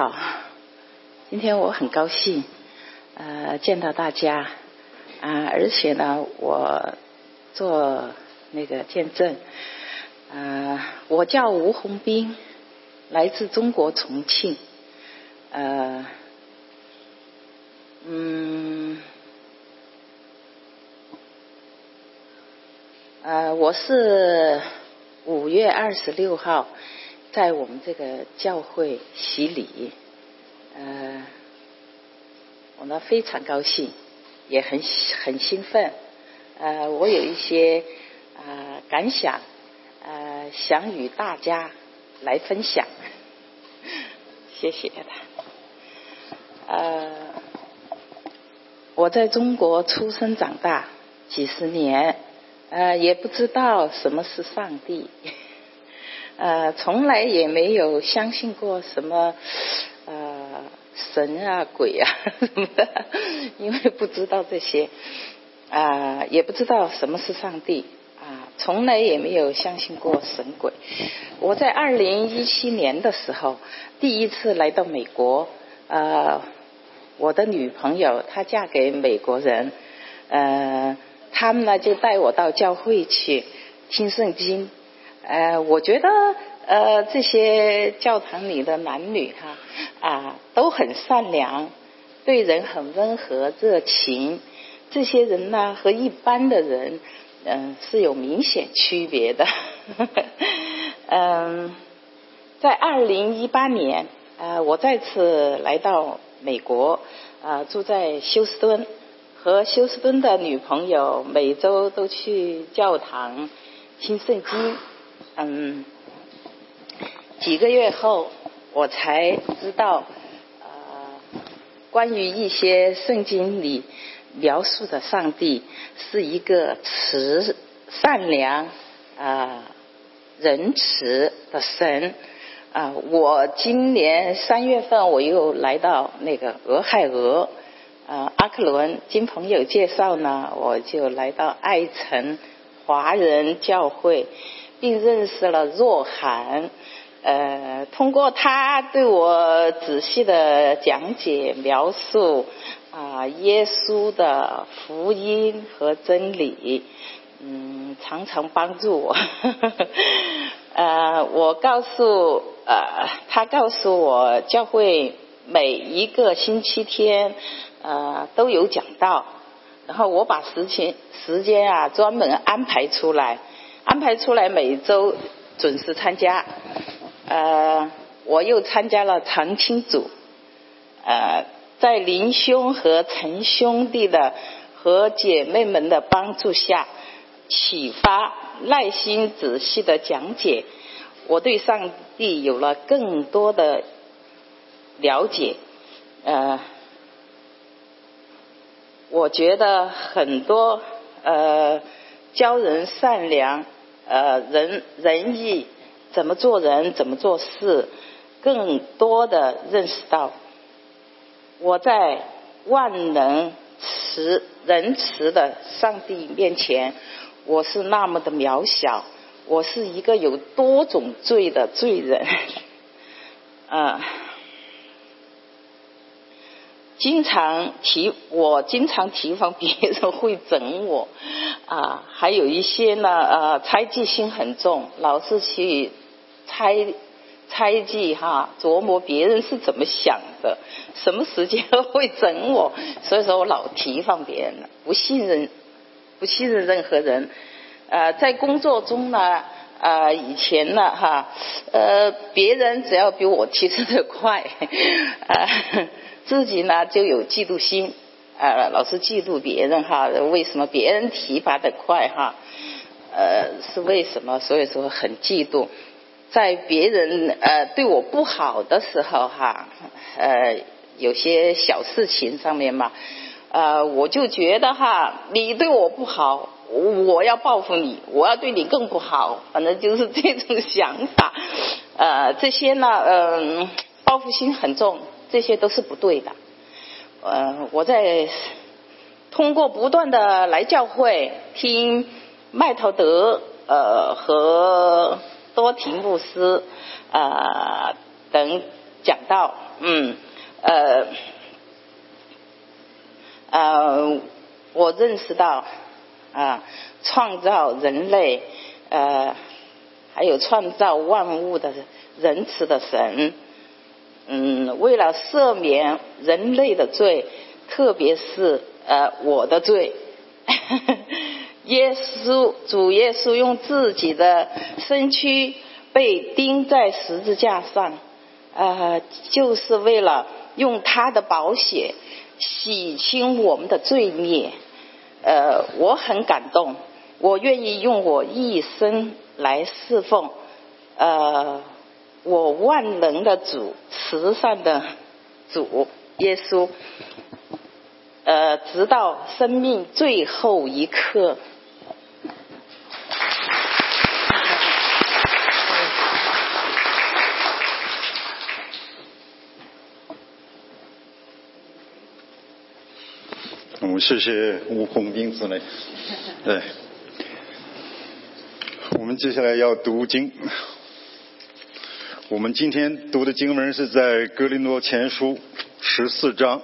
好，今天我很高兴，呃，见到大家，啊，而且呢，我做那个见证，呃，我叫吴红斌，来自中国重庆，呃，嗯，呃，我是五月二十六号。在我们这个教会洗礼，呃，我呢非常高兴，也很很兴奋，呃，我有一些啊感想，呃，想与大家来分享，谢谢他。呃，我在中国出生长大几十年，呃，也不知道什么是上帝。呃，从来也没有相信过什么呃神啊鬼啊 什么的，因为不知道这些啊，也不知道什么是上帝啊，从来也没有相信过神鬼。我在二零一七年的时候第一次来到美国，呃，我的女朋友她嫁给美国人，呃，他们呢就带我到教会去听圣经。呃，我觉得呃，这些教堂里的男女哈啊都很善良，对人很温和热情。这些人呢和一般的人嗯是有明显区别的。嗯，在二零一八年呃，我再次来到美国啊，住在休斯敦，和休斯敦的女朋友每周都去教堂听圣经。嗯，几个月后，我才知道，呃，关于一些圣经里描述的上帝是一个慈、善良、啊仁慈的神。啊，我今年三月份我又来到那个俄亥俄，啊，阿克伦，经朋友介绍呢，我就来到爱城华人教会。并认识了若涵，呃，通过他对我仔细的讲解描述啊，耶稣的福音和真理，嗯，常常帮助我。呃，我告诉呃，他告诉我，教会每一个星期天呃都有讲道，然后我把时间时间啊专门安排出来。安排出来每周准时参加，呃，我又参加了长青组，呃，在林兄和陈兄弟的和姐妹们的帮助下，启发耐心仔细的讲解，我对上帝有了更多的了解，呃，我觉得很多呃教人善良。呃，仁仁义怎么做人，怎么做事，更多的认识到，我在万能慈仁慈的上帝面前，我是那么的渺小，我是一个有多种罪的罪人，啊。经常提我经常提防别人会整我啊，还有一些呢呃猜忌心很重，老是去猜猜忌哈，琢磨别人是怎么想的，什么时间会整我，所以说我老提防别人，不信任不信任任何人。呃，在工作中呢，呃以前呢哈，呃别人只要比我提升的快啊。自己呢就有嫉妒心，呃，老是嫉妒别人哈，为什么别人提拔的快哈？呃，是为什么？所以说很嫉妒，在别人呃对我不好的时候哈，呃，有些小事情上面嘛，呃，我就觉得哈，你对我不好，我要报复你，我要对你更不好，反正就是这种想法，呃，这些呢，嗯，报复心很重。这些都是不对的。呃，我在通过不断的来教会听麦头德呃和多提牧师呃等讲到，嗯，呃，呃，我认识到啊，创造人类，呃，还有创造万物的仁慈的神，嗯，为了赦免人类的罪，特别是呃我的罪，耶稣主耶稣用自己的身躯被钉在十字架上，呃，就是为了用他的宝血洗清我们的罪孽。呃，我很感动，我愿意用我一生来侍奉，呃，我万能的主，慈善的主耶稣，呃，直到生命最后一刻。我们谢谢吴红兵姊妹。对，我们接下来要读经。我们今天读的经文是在《格林多前书》十四章。